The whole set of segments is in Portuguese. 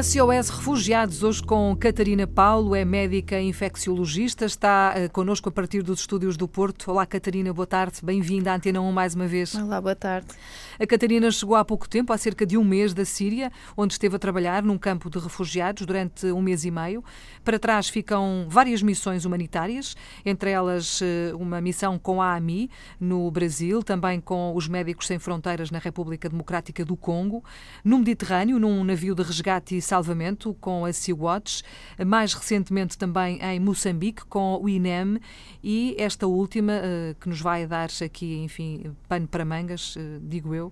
SOS Refugiados, hoje com Catarina Paulo, é médica infecciologista, está uh, connosco a partir dos estúdios do Porto. Olá, Catarina, boa tarde, bem-vinda à Antena 1 mais uma vez. Olá, boa tarde. A Catarina chegou há pouco tempo, há cerca de um mês, da Síria, onde esteve a trabalhar num campo de refugiados durante um mês e meio. Para trás ficam várias missões humanitárias, entre elas uh, uma missão com a AMI no Brasil, também com os Médicos Sem Fronteiras na República Democrática do Congo, no Mediterrâneo, num navio de resgate e salvamento com a Sea-Watch, mais recentemente também em Moçambique com o INEM e esta última eh, que nos vai dar aqui, enfim, pano para mangas, eh, digo eu,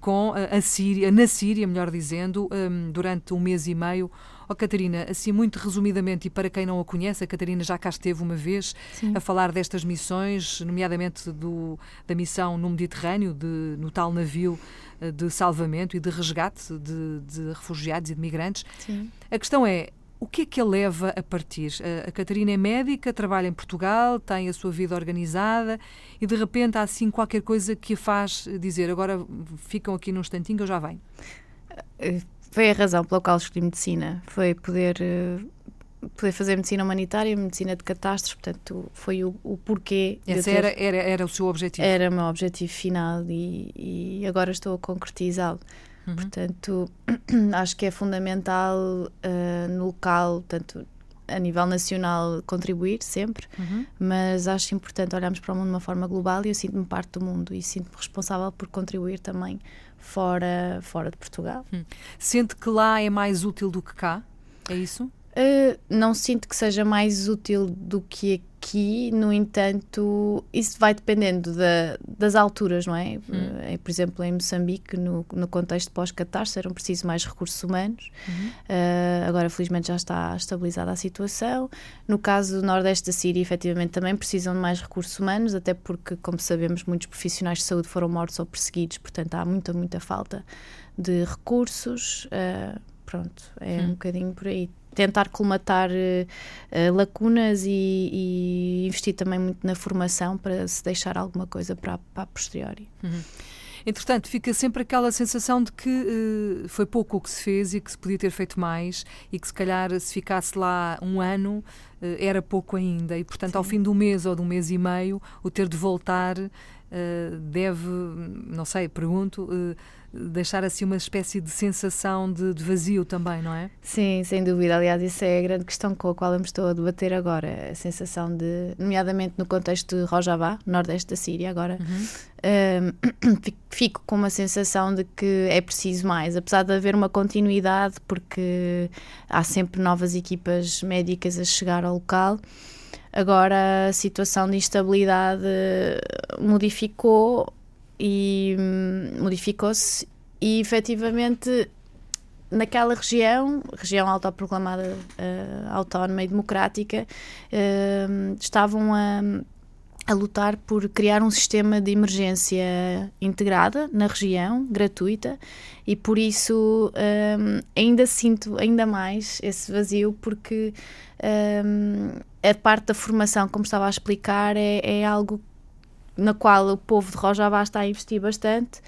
com a Síria, na Síria, melhor dizendo, hum, durante um mês e meio. Oh, Catarina, assim muito resumidamente, e para quem não a conhece, a Catarina já cá esteve uma vez Sim. a falar destas missões, nomeadamente do, da missão no Mediterrâneo, de, no tal navio eh, de salvamento e de resgate de, de refugiados e de migrantes. Sim. A questão é, o que é que a leva a partir? A, Catarina é médica, trabalha em Portugal, tem a sua vida organizada e de repente há assim qualquer coisa que a faz dizer agora ficam aqui num instantinho que eu já venho. Foi a razão pela qual escolhi medicina, foi poder eh, poder fazer medicina humanitária, medicina de catástrofes, portanto, foi o, o porquê. Esse ter... era, era, era o seu objetivo? Era o meu objetivo final e, e agora estou a concretizá-lo. Uhum. Portanto, acho que é fundamental uh, no local, tanto a nível nacional, contribuir sempre, uhum. mas acho importante olharmos para o mundo de uma forma global e eu sinto-me parte do mundo e sinto-me responsável por contribuir também fora, fora de Portugal. Uhum. Sente que lá é mais útil do que cá? É isso? Uh, não sinto que seja mais útil do que aqui, no entanto, isso vai dependendo da, das alturas, não é? Uhum. Uh, por exemplo, em Moçambique, no, no contexto pós-catástrofe, eram precisos mais recursos humanos. Uhum. Uh, agora, felizmente, já está estabilizada a situação. No caso do Nordeste da Síria, efetivamente, também precisam de mais recursos humanos, até porque, como sabemos, muitos profissionais de saúde foram mortos ou perseguidos, portanto, há muita, muita falta de recursos. pronto, é uhum. um bocadinho por aí tentar colmatar uh, lacunas e, e, investir também muito na formação para se deixar alguma coisa para, para a posteriori. Uhum. Entretanto, fica sempre aquela sensação de que uh, foi pouco o que se fez e que se podia ter feito mais e que se calhar se ficasse lá um ano uh, era pouco ainda e portanto Sim. ao fim do mês ou de um mês e meio o ter de voltar deve, não sei, pergunto, deixar assim uma espécie de sensação de, de, vazio também, não é? Sim, sem dúvida. Aliás, isso é a grande questão com a qual eu me estou a debater agora. A sensação de, nomeadamente no contexto de Rojavá, nordeste da Síria, agora, uhum. um, fico com uma sensação de que é preciso mais, apesar de haver uma continuidade, porque há sempre novas equipas médicas a chegar ao local. Agora a situação de instabilidade modificou e hum, modificou-se e efetivamente naquela região, região autoproclamada uh, autónoma e democrática, uh, estavam a, a lutar por criar um sistema de emergência integrada na região, gratuita, e por isso um, ainda sinto ainda mais esse vazio, porque a parte da formação, como estava a explicar, é, é algo na qual o povo de Rojavá está a investir bastante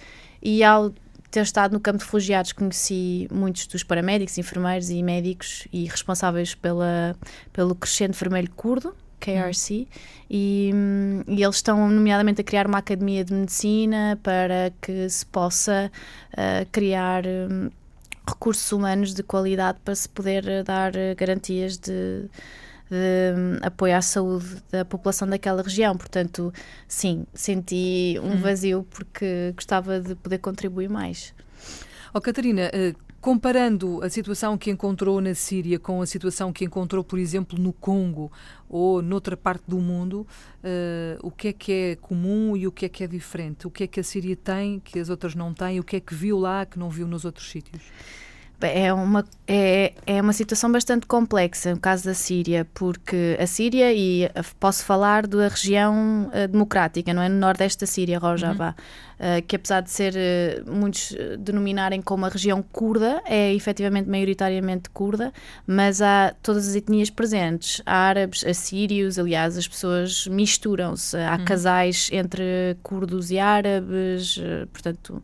e ao ter estado no campo de refugiados conheci muitos dos paramédicos, enfermeiros e médicos e responsáveis pela, pelo crescente vermelho curdo, KRC, hum. e, e, eles estão nomeadamente a criar uma academia de medicina para que se possa uh, criar um, recursos humanos de qualidade para se poder dar garantias de de hum, apoio à saúde da população daquela região. Portanto, sim, senti um hum. vazio porque gostava de poder contribuir mais. Oh, Catarina, uh, comparando a situação que encontrou na Síria com a situação que encontrou, por exemplo, no Congo ou noutra parte do mundo, uh, o que é que é comum e o que é que é diferente? O que é que a Síria tem que as outras não têm? O que é que viu lá que não viu nos outros sítios? É uma, é, é uma situação bastante complexa no caso da Síria, porque a Síria, e posso falar da região uh, democrática, não é? No nordeste da Síria, Rojava, uhum. uh, que apesar de ser uh, muitos denominarem como a região curda, é efetivamente maioritariamente curda, mas há todas as etnias presentes, árabes, assírios, aliás, as pessoas misturam-se, há uhum. casais entre curdos e árabes, portanto,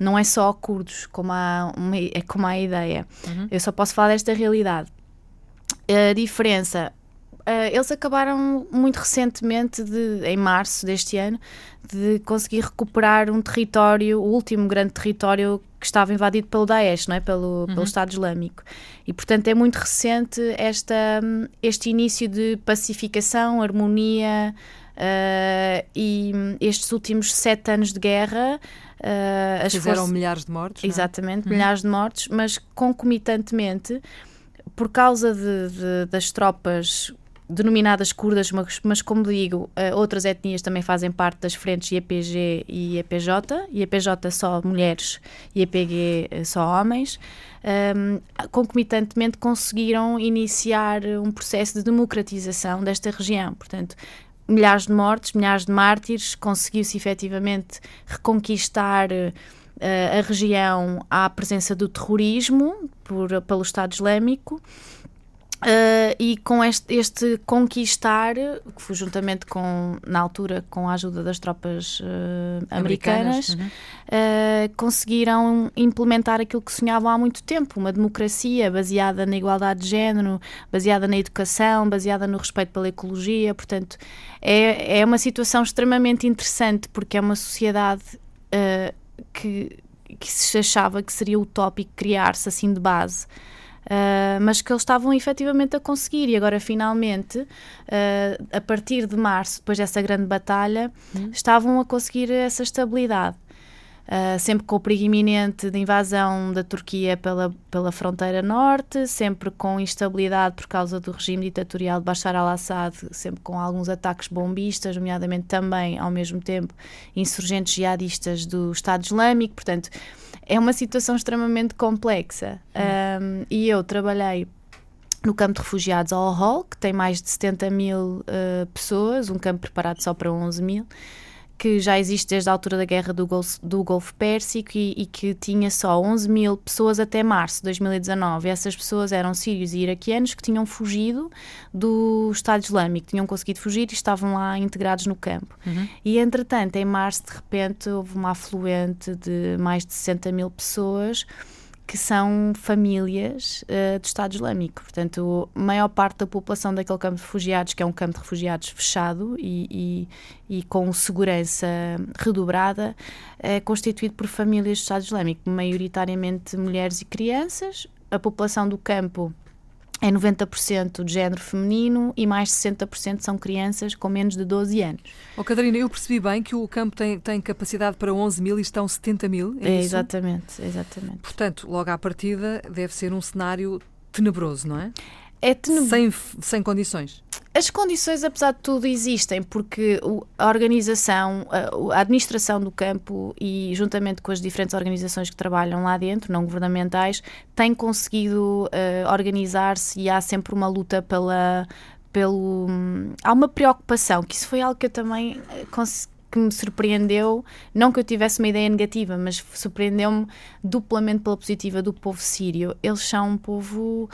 não é só curdos, como há, uma, é como há a ideia. Uhum. Eu só posso falar desta realidade. A diferença Uh, eles acabaram muito recentemente, de, em março deste ano, de conseguir recuperar um território, o último grande território que estava invadido pelo Daesh, não é? pelo, uhum. pelo Estado Islâmico. E, portanto, é muito recente esta, este início de pacificação, harmonia uh, e estes últimos sete anos de guerra. Uh, as Fizeram forças... milhares de mortes. É? Exatamente, uhum. milhares de mortes, mas concomitantemente por causa de, de, das tropas denominadas curdas, mas, mas como digo, uh, outras etnias também fazem parte das frentes IEPG e IEPJ, IEPJ só mulheres e IEPG eh, só homens, um, concomitantemente conseguiram iniciar um processo de democratização desta região. Portanto, milhares de mortes, milhares de mártires, conseguiu-se efetivamente reconquistar uh, a região à presença do terrorismo por, pelo Estado Islâmico Uh, e com este, este, conquistar, que foi juntamente com, na altura, com a ajuda das tropas uh, americanas, americanas uhum. uh, conseguiram implementar aquilo que sonhavam há muito tempo: uma democracia baseada na igualdade de género, baseada na educação, baseada no respeito pela ecologia. Portanto, é, é uma situação extremamente interessante porque é uma sociedade que, que se achava que seria utópico criar-se assim de base. Uh, mas que eles estavam efetivamente a conseguir e agora finalmente, uh, a partir de março, depois dessa grande batalha, uhum. estavam a conseguir essa estabilidade. Uh, sempre com o perigo iminente de invasão da Turquia pela, pela fronteira norte, sempre com instabilidade por causa do regime ditatorial de Bashar al-Assad, sempre com alguns ataques bombistas, nomeadamente também, ao mesmo tempo, insurgentes jihadistas do Estado Islâmico. Portanto, é uma situação extremamente complexa. Um, e eu trabalhei no campo de refugiados Al Hol, que tem mais de 70 mil uh, pessoas, um campo preparado só para 11 mil que já existe desde a altura da guerra do Golfo, do Golfo Pérsico e, e, que tinha só 11 mil pessoas até março de 2019. E essas pessoas eram sírios e iraquianos que tinham fugido do Estado Islâmico, tinham conseguido fugir e estavam lá integrados no campo. Uhum. E entretanto, em março, de repente, houve uma afluente de mais de 60 mil pessoas que são famílias uh, do Estado Islâmico. Portanto, a maior parte da população daquele campo de refugiados, que é um campo de refugiados fechado e, e, e com segurança redobrada, é constituído por famílias do Estado Islâmico, maioritariamente mulheres e crianças. A população do campo é 90% de género feminino e mais de 60% são crianças com menos de 12 anos. Oh, Catarina, eu percebi bem que o campo tem, tem capacidade para 11 mil e estão 70 mil, é, é Exatamente, exatamente. Portanto, logo à partida deve ser um cenário tenebroso, não é? É tenebroso. Sem, sem condições. As condições, apesar de tudo, existem, porque a organização, a administração do campo e juntamente com as diferentes organizações que trabalham lá dentro, não governamentais, têm conseguido uh, organizar-se e há sempre uma luta pela. Pelo, há uma preocupação, que isso foi algo que eu também eh, consegui que me surpreendeu, não que eu tivesse uma ideia negativa, mas surpreendeu-me duplamente pela positiva do povo sírio. Eles são um povo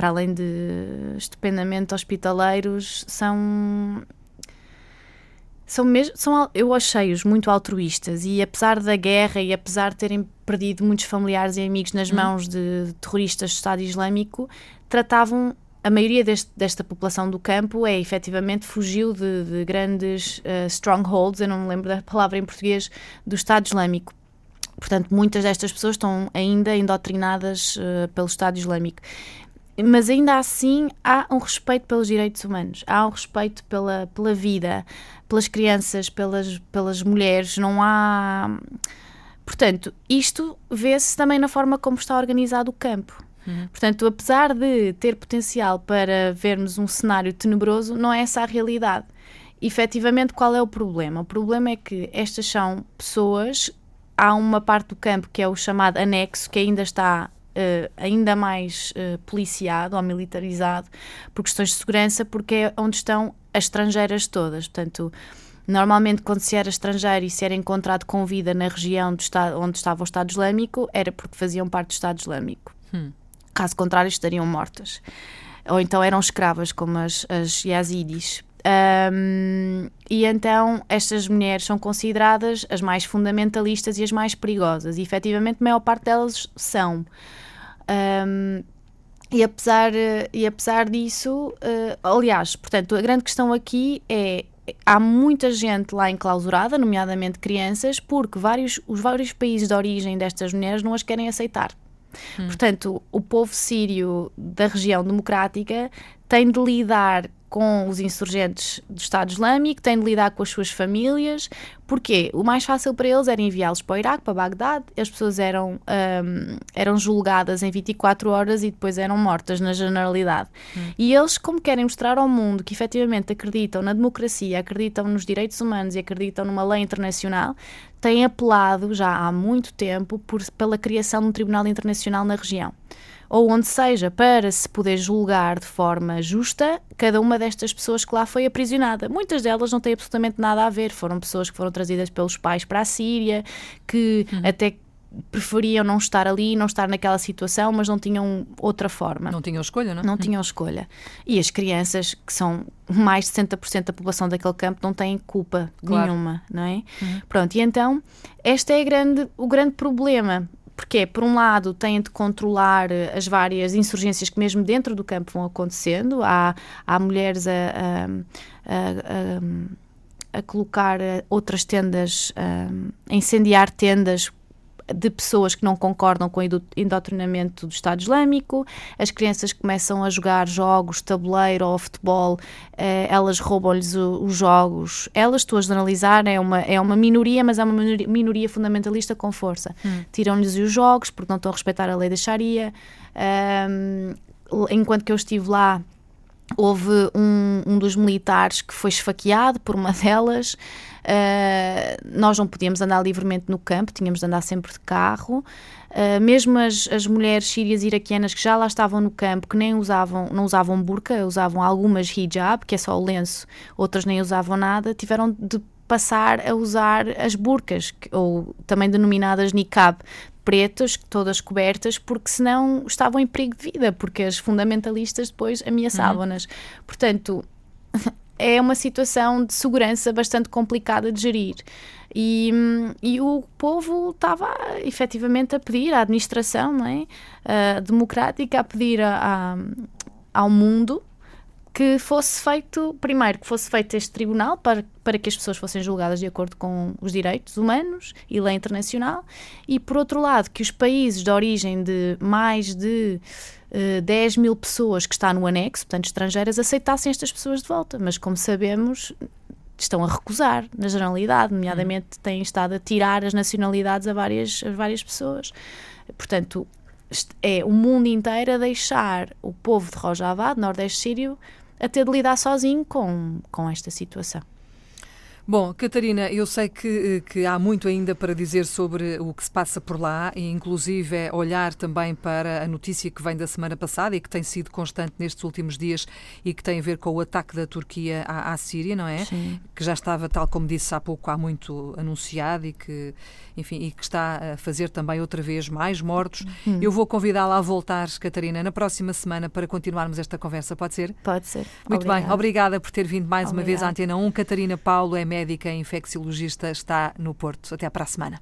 para além de estupendamente hospitaleiros, são são mesmo, são, eu achei-os muito altruístas e apesar da guerra e apesar de terem perdido muitos familiares e amigos nas hum. mãos de terroristas do Estado Islâmico, tratavam a maioria deste, desta população do campo é efetivamente fugiu de, de grandes uh, strongholds, eu não me lembro da palavra em português, do Estado Islâmico. Portanto, muitas destas pessoas estão ainda indoctrinadas uh, pelo Estado Islâmico mas ainda assim há um respeito pelos direitos humanos, há um respeito pela, pela vida, pelas crianças, pelas, pelas mulheres, não há. Portanto, isto vê-se também na forma como está organizado o campo. Uhum. Portanto, apesar de ter potencial para vermos um cenário tenebroso, não é essa a realidade. Efetivamente, qual é o problema? O problema é que estas são pessoas. Há uma parte do campo que é o chamado anexo, que ainda está Uh, ainda mais uh, policiado ou militarizado por questões de segurança, porque é onde estão as estrangeiras todas. Portanto, normalmente, quando se era estrangeiro e se era encontrado com vida na região estado, onde estava o Estado Islâmico, era porque faziam parte do Estado Islâmico. Hum. Caso contrário, estariam mortas. Ou então eram escravas, como as, as yazidis. Um, e então estas mulheres são consideradas as mais fundamentalistas e as mais perigosas, e efetivamente a maior parte delas são. Um, e apesar, e apesar disso, uh, aliás, portanto, a grande questão aqui é há muita gente lá enclausurada, nomeadamente crianças, porque vários, os vários países de origem destas mulheres não as querem aceitar. Hum. Portanto, o povo sírio da região democrática tem de lidar com os insurgentes do Estado Islâmico, têm de lidar com as suas famílias, porque o mais fácil para eles era enviá-los para o Iraque, para Bagdade, as pessoas eram, um, eram julgadas em 24 horas e depois eram mortas na generalidade. Hum. E eles, como querem mostrar ao mundo que efetivamente acreditam na democracia, acreditam nos direitos humanos e acreditam numa lei internacional, têm apelado já há muito tempo por, pela criação de um tribunal internacional na região ou onde seja, para se poder julgar de forma justa cada uma destas pessoas que lá foi aprisionada. Muitas delas não têm absolutamente nada a ver, foram pessoas que foram trazidas pelos pais para a Síria, que uhum. até preferiam não estar ali, não estar naquela situação, mas não tinham outra forma. Não tinham escolha, não? Não tinham escolha. E as crianças, que são mais de 60% da população daquele campo, não têm culpa claro. nenhuma, não é? Uhum. Pronto, e então, este é grande, o grande problema porque, por um lado, têm de controlar eh, as várias insurgências que, mesmo dentro do campo, vão acontecendo. Há, há mulheres a, a, a, a colocar eh, outras tendas, a incendiar tendas de pessoas que não concordam com o indoctrinamento do Estado Islâmico, as crianças começam a jogar jogos, tabuleiro ou futebol, eh, elas roubam-lhes os jogos. Elas, estou a generalizar, é uma, é uma minoria, mas é uma minoria fundamentalista com força. Hum. Tiram-lhes os jogos porque não estão a respeitar a lei da Sharia. Um, enquanto que eu estive lá, houve um, um dos militares que foi esfaqueado por uma delas. Uh, nós não podíamos andar livremente no campo, tínhamos de andar sempre de carro. Uh, mesmo as, as mulheres sírias iraquianas que já lá estavam no campo, que nem usavam, não usavam burca, usavam algumas hijab, que é só o lenço, outras nem usavam nada, tiveram de passar a usar as burcas, ou também denominadas niqab, pretas, todas cobertas, porque senão estavam em perigo de vida, porque as fundamentalistas depois ameaçavam-nas. Uhum. Portanto, é uma situação de segurança bastante complicada de gerir. E, e o povo estava efetivamente a pedir à administração não é? Uh, democrática, a pedir a, a, ao mundo que fosse feito, primeiro, que fosse feito este tribunal para, para que as pessoas fossem julgadas de acordo com os direitos humanos e lei internacional, e por outro lado, que os países de origem de mais de uh, eh, 10 mil pessoas que está no anexo, portanto estrangeiras, aceitassem estas pessoas de volta. Mas, como sabemos, estão a recusar, na generalidade, nomeadamente hum. têm estado a tirar as nacionalidades a várias, a várias pessoas. Portanto, é o mundo inteiro a deixar o povo de Rojava, Nordeste Sírio, a ter de lidar sozinho com, com esta situação. Bom, Catarina, eu sei que, que, há muito ainda para dizer sobre o que se passa por lá e, inclusive, é olhar também para a notícia que vem da semana passada e que tem sido constante nestes últimos dias e que tem a ver com o ataque da Turquia à, à Síria, não é? Sim. Que já estava, tal como disse há pouco, há muito anunciado e que, enfim, e que está a fazer também outra vez mais mortos. Hum. Eu vou convidá-la a voltar, Catarina, na próxima semana para continuarmos esta conversa. Pode ser? Pode ser. Muito Obrigada. bem. Obrigada por ter vindo mais Obrigada. uma vez à Antena 1. Catarina Paulo é médica infecciologista, está no Porto. Até para a semana.